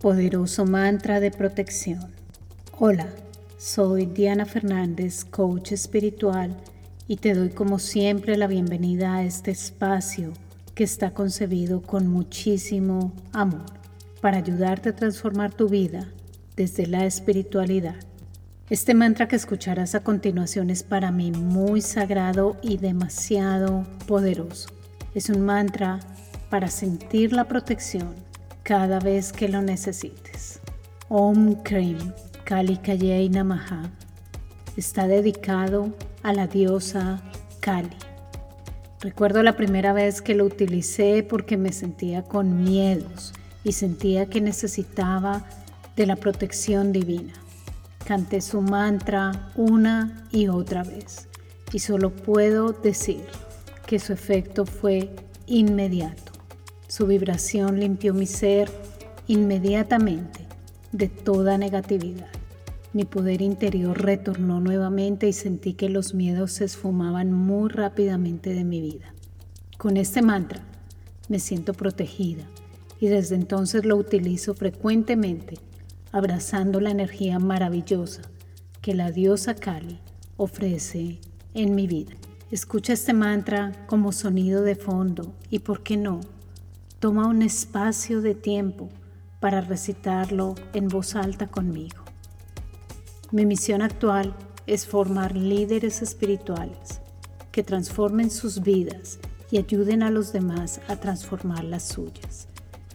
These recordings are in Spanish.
Poderoso mantra de protección. Hola, soy Diana Fernández, coach espiritual, y te doy como siempre la bienvenida a este espacio que está concebido con muchísimo amor para ayudarte a transformar tu vida desde la espiritualidad. Este mantra que escucharás a continuación es para mí muy sagrado y demasiado poderoso. Es un mantra para sentir la protección cada vez que lo necesites. Om Krim Kali Kayei Namaha está dedicado a la diosa Kali. Recuerdo la primera vez que lo utilicé porque me sentía con miedos y sentía que necesitaba de la protección divina. Canté su mantra una y otra vez y solo puedo decir que su efecto fue inmediato. Su vibración limpió mi ser inmediatamente de toda negatividad. Mi poder interior retornó nuevamente y sentí que los miedos se esfumaban muy rápidamente de mi vida. Con este mantra me siento protegida y desde entonces lo utilizo frecuentemente, abrazando la energía maravillosa que la diosa Kali ofrece en mi vida. Escucha este mantra como sonido de fondo y, ¿por qué no?, Toma un espacio de tiempo para recitarlo en voz alta conmigo. Mi misión actual es formar líderes espirituales que transformen sus vidas y ayuden a los demás a transformar las suyas.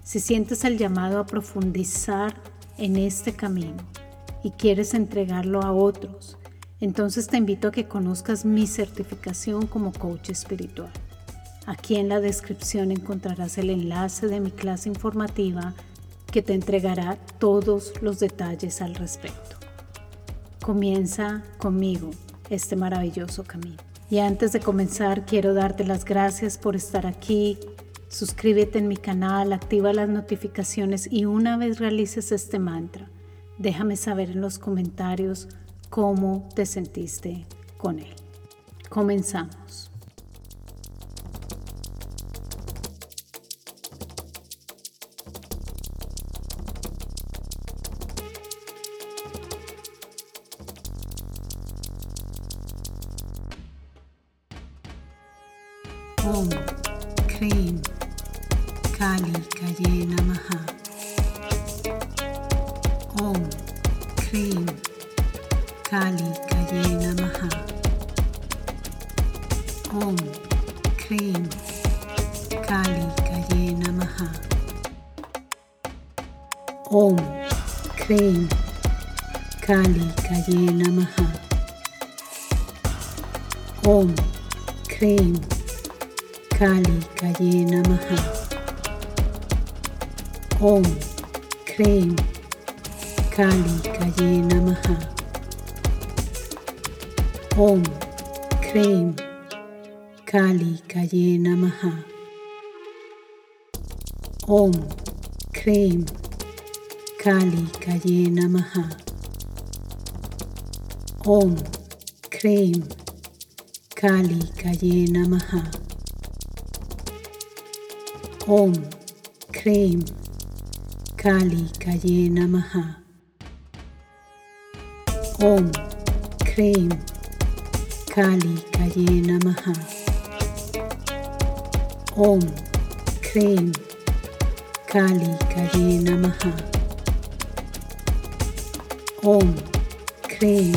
Si sientes el llamado a profundizar en este camino y quieres entregarlo a otros, entonces te invito a que conozcas mi certificación como coach espiritual. Aquí en la descripción encontrarás el enlace de mi clase informativa que te entregará todos los detalles al respecto. Comienza conmigo este maravilloso camino. Y antes de comenzar quiero darte las gracias por estar aquí. Suscríbete en mi canal, activa las notificaciones y una vez realices este mantra, déjame saber en los comentarios cómo te sentiste con él. Comenzamos. Om Cream Kali Kare Namaha. Om Cream Kali Kare Namaha. Om Cream Kali Kare Namaha. Om Cream Kali Namaha. Kali Kayena Maha. Om Kreim Kali Kayena Maha. Om Kreim Kali Kayena Maha. Om Kreim Kali Kayena Maha. Om Kreim Kali Kayena Maha. Om. Krim Kali Kaye Namaha. Om. Krim Kali Kaye Namaha. Om. Krim Kali Kaye Namaha. Om. Krim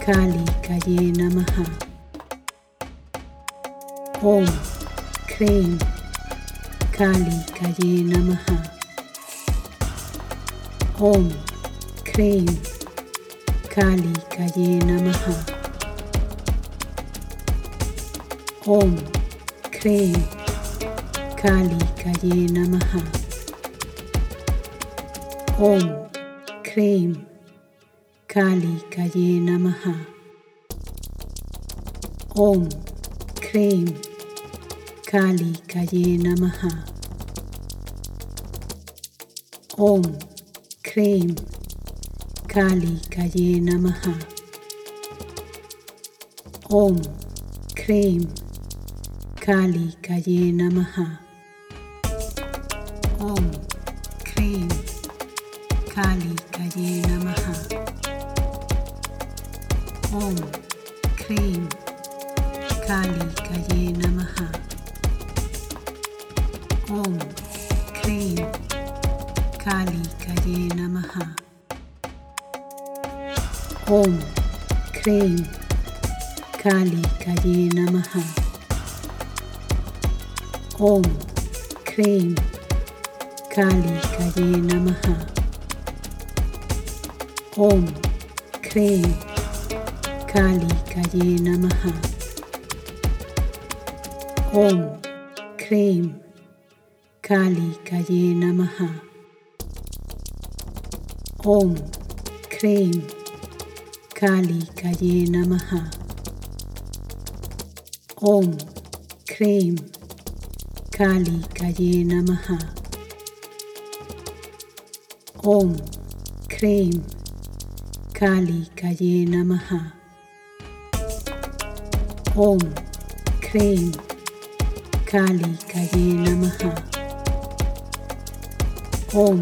Kali Kaye Namaha. Om Kali Kaye Namaha. Om Krim Kali Kaye Namaha. Om Krim Kali Kaye Namaha. Om Krim Kali Kaye Namaha. Om Krim Kali Kaye Namaha Om Krim Kali Kaye Namaha. Om Krim Kali Kaye Namaha. Om Krim Kali Kaye Namaha. Om Krim Kali Kaye Namaha. Om Krim Kali Kaye Namaha. Om Krim Kali Kaye Namaha. Om Krim Kali Kaye Namaha. Om Krim Kali Kaye Namaha. Om Krim Kali Kaye Namaha Om Krim Kali Kaye Namaha. Om Krim Kali Kaye Namaha. Om Krim Kali Kaye Namaha. Om Krim Kali Kaye Namaha. Om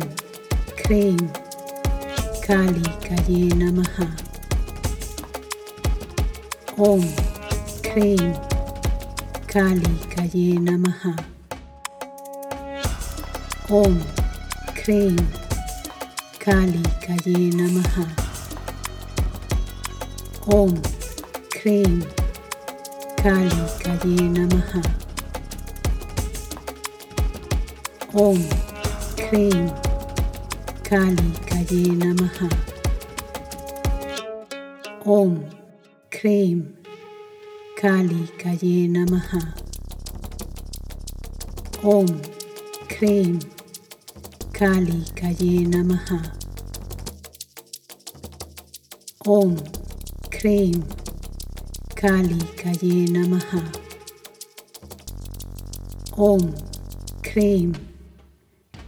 Krim काली कये नमः ॐ क्रीं काली कये नमः ॐ क्रीं काली कये नमः ॐ क्रीं काली कये नमः ॐ क्रीं Kali Kaye Namaha Om Krim Kali Kaye Namaha Om Krim Kali Kaye Namaha Om Krim Kali Kaye Namaha Om Krim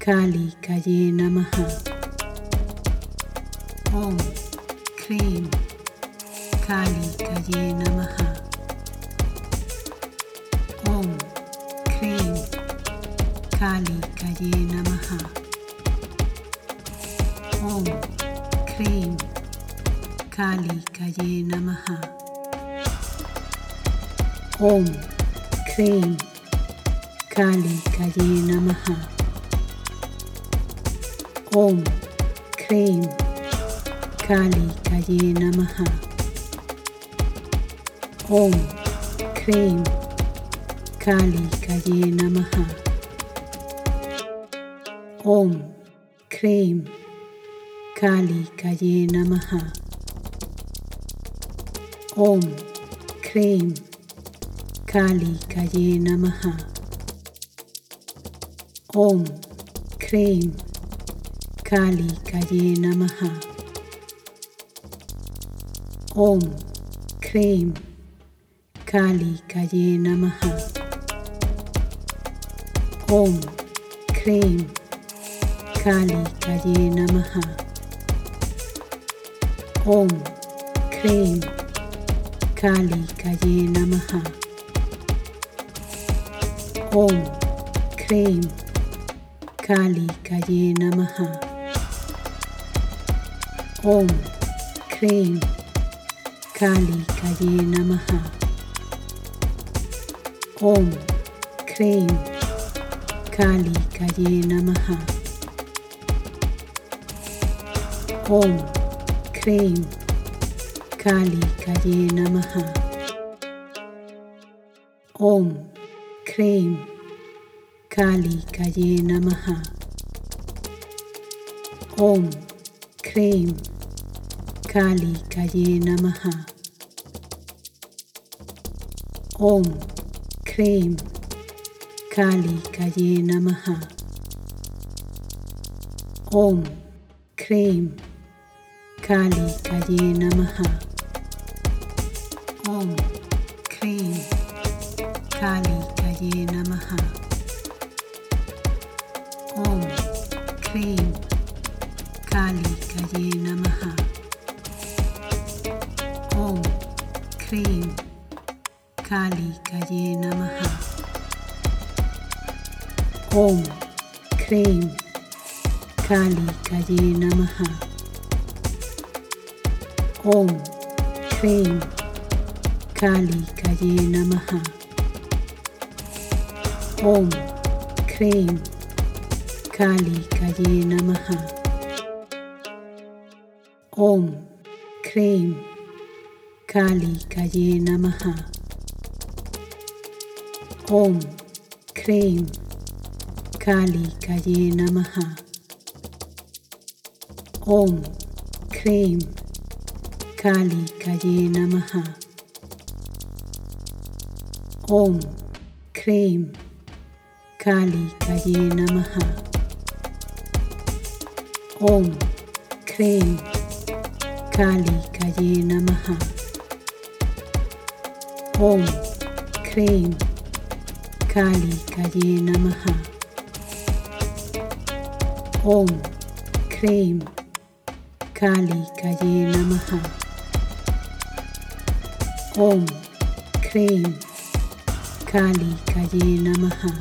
Kali Kaye Namaha. Om Krim Kali Kaye Namaha. Om Krim Kali Kaye Namaha. Om Krim Kali Kaye Namaha. Om Krim Kali Kaye Namaha Om Krim Kali Kaye Namaha. Om Krim Kali Kaye Namaha. Om Krim Kali Kaye Namaha. Om Krim Kali Kaye Namaha. Om Krim Kali Kayena Maha. Om Kreem Kali Kayena Maha. Om Kreem Kali Kayena Maha. Om Kreem Kali Kayena Maha. Om Kreem Kali Kayena Maha. Om, Creen, Kali Kayena Maha. Om, Creen, Kali Kayena Maha. Om, Creen, Kali Kayena Maha. Om, Creen, Kali Kayena Maha. Om, Creen, Kali Kaye Namaha. Om Krim Kali Kaye Namaha. Om Krim Kali Kaye Namaha. Om Krim Kali Kaye Namaha. Om Krim Kali Kaye Namaha Efraín, Kali Kayena Namaha. Om, Krain, Kali Kayena Maha, Om, Krain, Kali Kayena Maha, Om, Krain, Kali Kayena Maha, Om, Krain, Kali Kaye Namaha. Om Krim Kali Kaye Namaha. Om Krim Kali Kaye Namaha. Om Krim Kali Kaye Namaha. Om Krim Kali Kaye Namaha Om Krim Kali Kaye Namaha. Om Krim Kali Kaye Namaha. Om Krim Kali Kaye Namaha.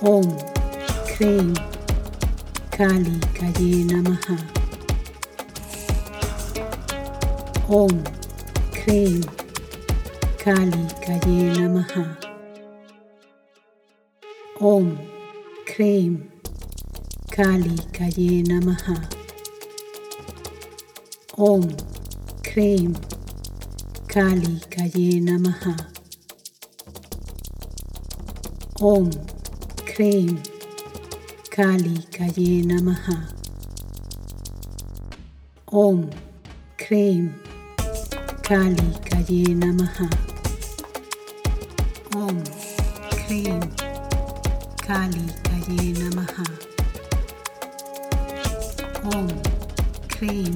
Om Krim Kali Kaye Namaha. Om Creen, Kali Kaye Maha. Om, Creem, Kali Kaye Maha. Om, Creem, Kali Kaye Maha. Om, Creem, Kali Kaye Maha. Om, Creem, Kali Kaye Namaha. Om Krim. Kali Kaye Namaha. Om Krim.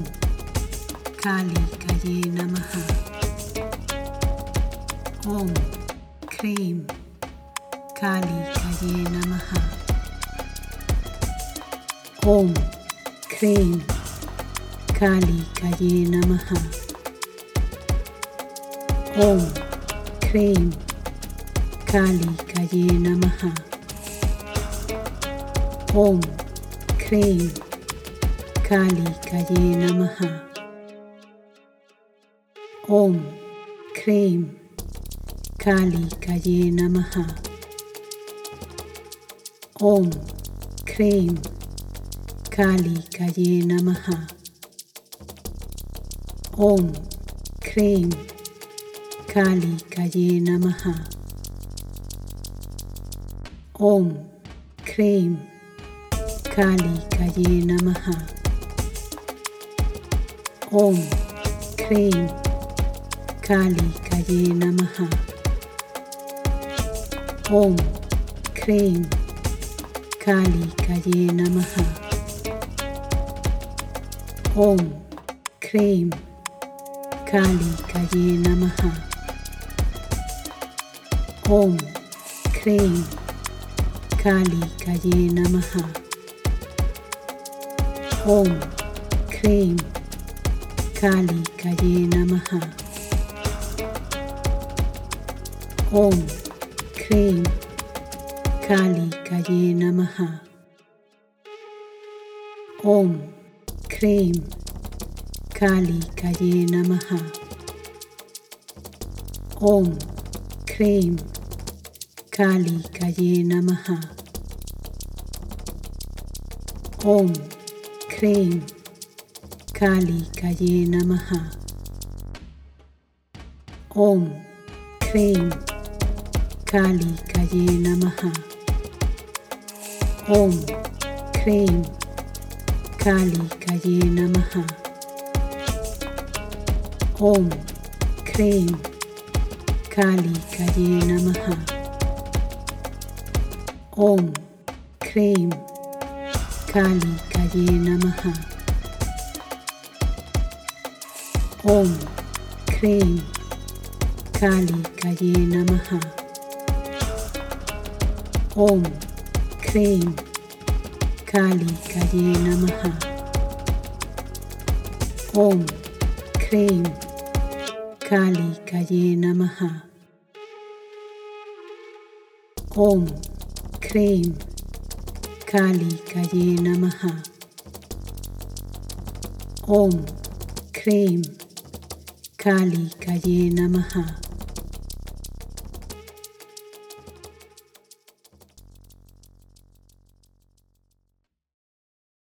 Kali Kaye Namaha. Om Krim. Kali Kaye Namaha. Om Kali Kaye Namaha Om, Creim, Kali Kayena Maha. Om, Creim, Kali Kayena Maha. Om, Creim, Kali Kayena Maha. Om, Creim, Kali Kayena Maha. Om, Creim, Kali Kali Kaye Namaha. Om Krim Kali Kaye Namaha. Om Krim Kali Kaye Namaha. Om Krim Kali Kaye Namaha. Om Krim Kali Kaye Namaha Om Krim Kali Kaye Namaha. Om Krim Kali Kaye Namaha. Om Krim Kali Kaye Namaha. Om Krim Kali Kaye Namaha. Om Krim Kali Kaye Namaha. Om Krim Kali Kaye Namaha. Om Krim Kali Kaye Namaha. Om Krim Kali Kaye Namaha. Om Krim Kali Kaye Namaha Om Krim Kali Kaye Namaha Om Krim Kali Kaye Namaha Om Krim Kali Kaye Namaha Om Krim Kali Kayena Maha. Om Kreim Kali Kayena Maha. Om Kreim Kali Kayena Maha.